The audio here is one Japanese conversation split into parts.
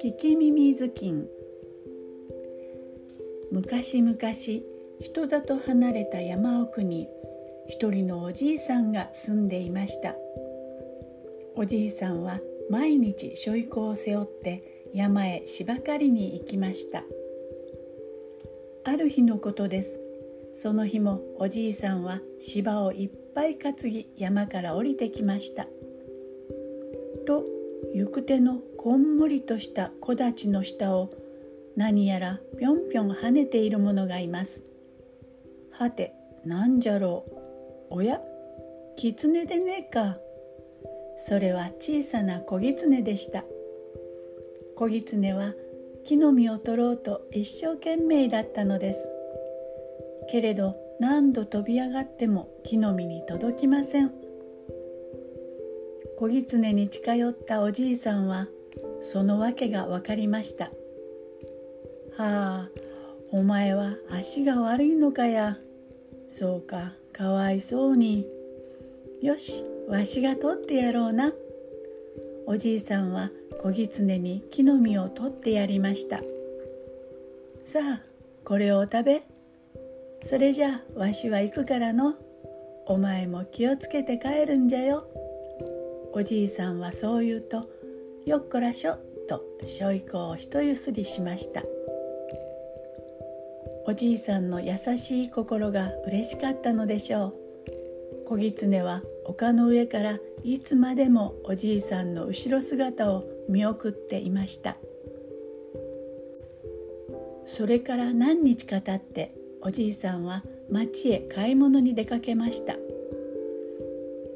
聞き耳頭巾昔々人里離れた山奥に一人のおじいさんが住んでいました。おじいさんは毎日しょいこを背負って山へ芝刈りに行きました。ある日のことです。その日もおじいさんは芝をいっぱい担ぎ山から降りてきました。と行く手のこんもりとした木立の下を何やらぴょんぴょん跳ねているものがいます。はてなんじゃろう。おや狐でねえか。それは小さな小狐でした。小狐は木の実を取ろうと一生懸命だったのです。けれど何度飛び上がっても木の実に届きません。小狐に近寄ったおじいさんはその訳が分かりました「はあお前は足が悪いのかや。そうかかわいそうに。よしわしが取ってやろうな」おじいさんは小狐に木の実を取ってやりました。さあこれを食べ。それじゃわしは行くからの。お前も気をつけて帰るんじゃよ。おじいさんはそう言うとよっこらしょとしょいこを一ゆすりしました。おじいさんの優しい心が嬉しかったのでしょう。小狐は丘の上からいつまでもおじいさんの後ろ姿を見送っていました。それから何日か経っておじいさんは町へ買い物に出かけました。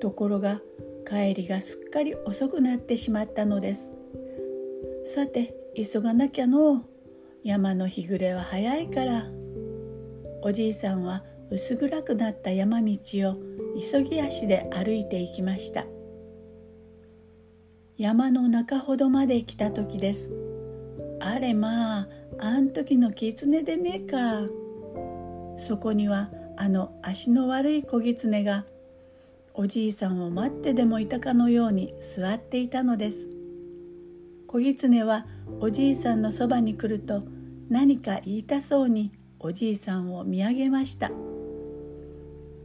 ところが帰りがすっかり遅くなってしまったのです。さて急がなきゃの。山の日暮れは早いから。おじいさんは薄暗くなった山道を急ぎ足で歩いていきました。山の中ほどまで来た時です。あれまああん時の狐でねえか。そこにはあの足の悪い小狐がおじいさんを待ってでもいたかのように座っていたのです小狐はおじいさんのそばに来ると何か言いたそうにおじいさんを見上げました。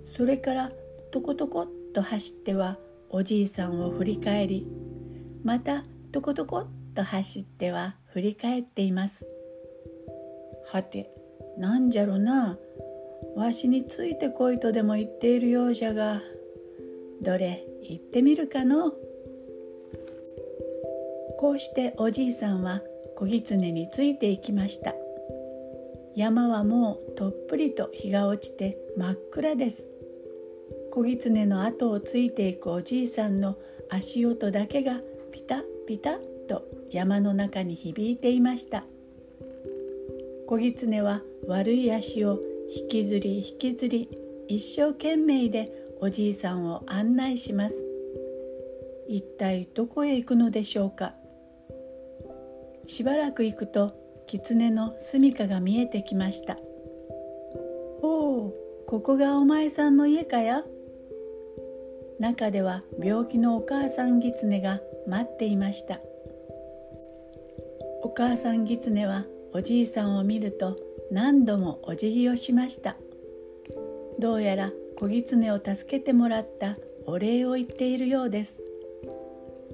それからトコトコっと走ってはおじいさんを振り返りまたトコトコっと走っては振り返っています。はてなんじゃろな。わしについてこいとでも言っているようじゃがどれ行ってみるかの？こうしておじいさんは小狐についていきました。山はもうとっぷりと日が落ちて真っ暗です。小狐の後をついていくおじいさんの足音だけがピタピタと山の中に響いていました。小狐は悪い足を引きずり引きずり一生懸命でおじいさんを案内します。一体どこへ行くのでしょうか。しばらく行くと狐の住処が見えてきました。おおここがお前さんの家かや。中では病気のお母さん狐が待っていました。お母さん狐はおじいさんを見ると何度もお辞儀をしました。どうやら小狐を助けてもらったお礼を言っているようです。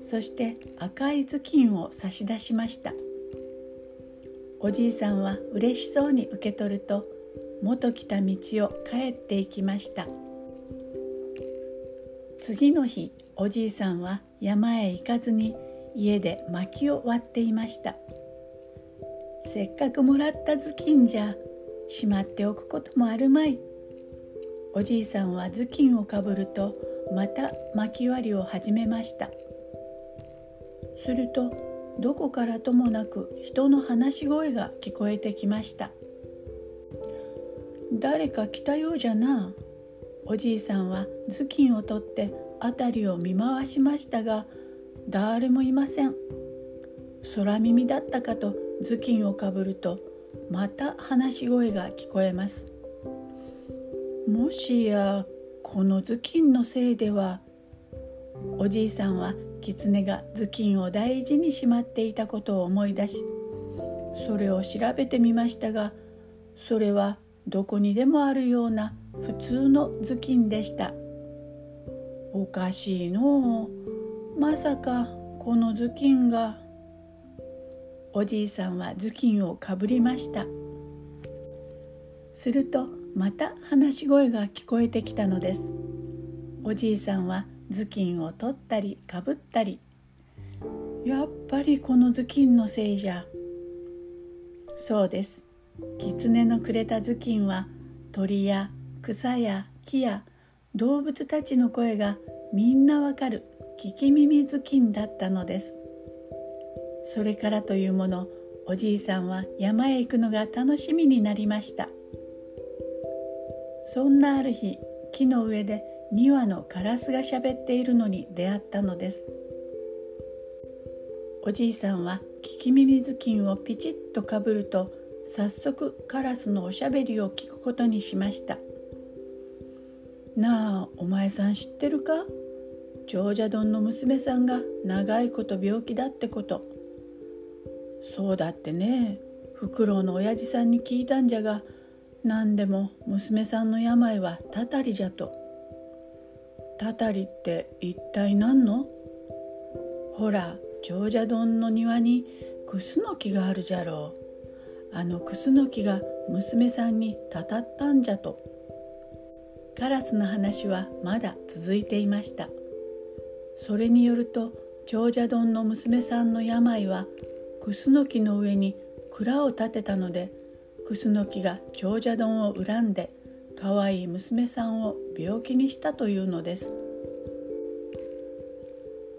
そして赤い頭巾を差し出しました。おじいさんは嬉しそうに受け取ると元来た道を帰っていきました。次の日おじいさんは山へ行かずに家で薪を割っていました。せっかくもらった頭巾じゃしまっておくこともあるまい。おじいさんは頭巾をかぶるとまた薪割りを始めました。するとどこからともなく人の話し声が聞こえてきました。誰か来たようじゃな。おじいさんは頭巾を取って辺りを見回しましたが誰もいません。空耳だったかと頭巾をかぶるとまた話し声が聞こえます。もしやこの頭巾のせいではおじいさんは狐が頭巾を大事にしまっていたことを思い出しそれを調べてみましたがそれはどこにでもあるような普通の頭巾でした。おかしいのまさかこの頭巾がおじいさんは頭巾をかぶりました。するとまた話し声が聞こえてきたのです。おじいさんは頭巾を取ったりかぶったり。やっぱりこの頭巾のせいじゃ。そうです。狐のくれた頭巾は鳥や草や木や動物たちの声がみんなわかる聞き耳頭巾だったのです。それからというものおじいさんは山へ行くのが楽しみになりました。そんなある日木の上で2羽のカラスがしゃべっているのに出会ったのです。おじいさんは聞き耳頭巾をピチッとかぶると早速カラスのおしゃべりを聞くことにしました。なあお前さん知ってるか？長者丼の娘さんが長いこと病気だってこと。そうだってね。フクロウの親父さんに聞いたんじゃが何でも娘さんの病はたたりじゃと。たたりって一体何の？ほら長者丼の庭にクスノキがあるじゃろう。あのクスノキが娘さんにたたったんじゃと。カラスの話はまだ続いていました。それによると長者丼の娘さんの病はクスノキの上に蔵を建てたのでクスノキが長者丼を恨んで可愛い娘さんを病気にしたというのです。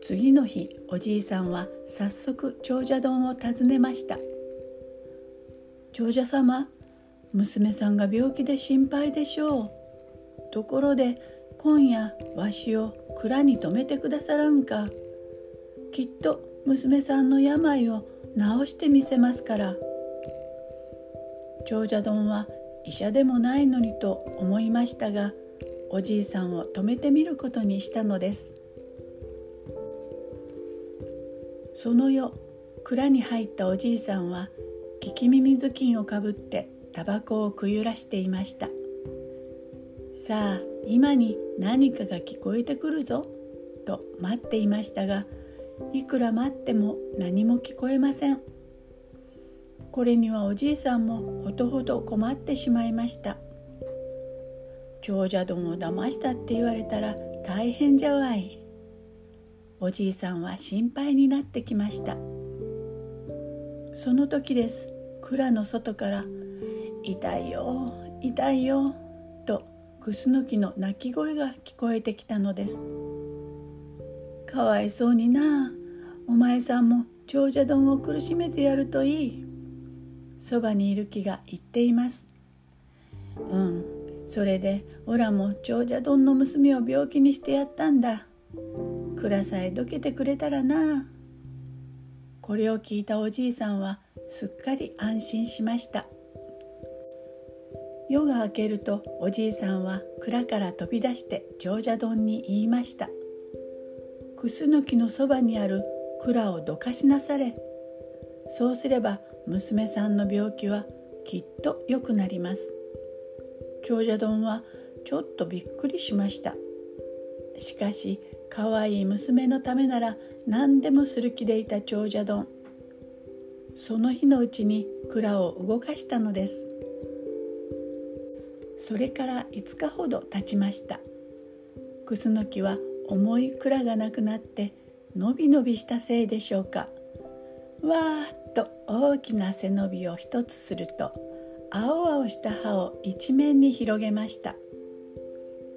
次の日おじいさんは早速長者丼を訪ねました。長者様娘さんが病気で心配でしょう。ところで今夜わしを蔵に泊めてくださらんか。きっと娘さんの病を治してみせますから。長者丼は医者でもないのにと思いましたがおじいさんを泊めてみることにしたのです。その夜蔵に入ったおじいさんは聞き耳頭巾をかぶってタバコをくゆらしていました。さあ今に何かが聞こえてくるぞと待っていましたがいくら待っても何も聞こえません。これにはおじいさんもほとほと困ってしまいました。長者丼を騙したって言われたら大変じゃわい。おじいさんは心配になってきました。その時です。蔵の外から「痛いよ痛いよ」とクスノキの鳴き声が聞こえてきたのです。かわいそうにな。お前さんも長者丼を苦しめてやるといい。そばにいる木が言っています。うん。それでオラも長者丼の娘を病気にしてやったんだ。蔵さえどけてくれたらな。これを聞いたおじいさんはすっかり安心しました。夜が明けるとおじいさんは蔵から飛び出して長者丼に言いました。クスノキのそばにある蔵をどかしなされそうすれば娘さんの病気はきっと良くなります。長者丼はちょっとびっくりしました。しかし可愛い娘のためなら何でもする気でいた長者丼。その日のうちに蔵を動かしたのです。それから5日ほど経ちました。クスノキは重い蔵がなくなってのびのびしたせいでしょうか。わーっと大きな背伸びを一つすると青々した葉を一面に広げました。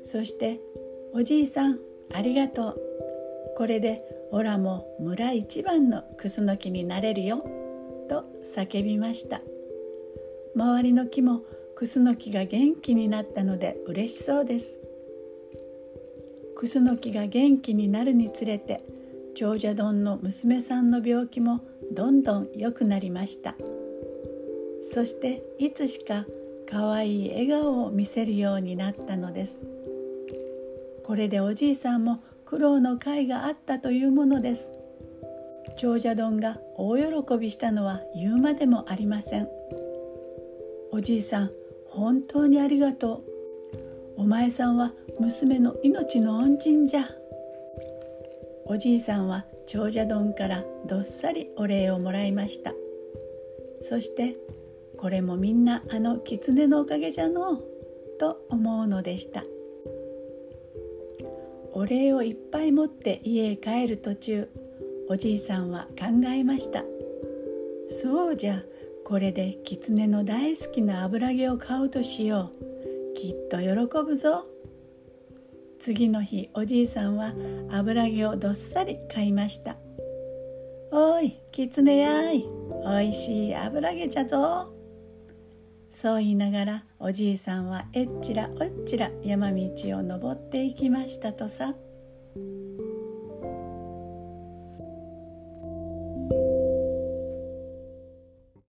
そして「おじいさんありがとう。これでオラも村一番のクスノキになれるよ。と叫びました。周りの木もクスノキが元気になったので嬉しそうです。クスノキが元気になるにつれて長者丼の娘さんの病気もどんどん良くなりました。そしていつしか可愛い笑顔を見せるようになったのです。これでおじいさんも苦労の甲があったというものです。長者丼が大喜びしたのは言うまでもありません。おじいさん本当にありがとう。お前さんは娘の命の恩人じゃ。おじいさんは長者丼からどっさりお礼をもらいました。そしてこれもみんなあの狐のおかげじゃのう。と思うのでした。お礼をいっぱい持って家へ帰る途中おじいさんは考えました。そうじゃこれで狐の大好きな油揚げを買うとしよう。きっと喜ぶぞ。次の日おじいさんは油揚げをどっさり買いました。おいきつねやい。おいしい油揚げじゃぞ。そう言いながらおじいさんはえっちらおっちら山道を登っていきましたとさ。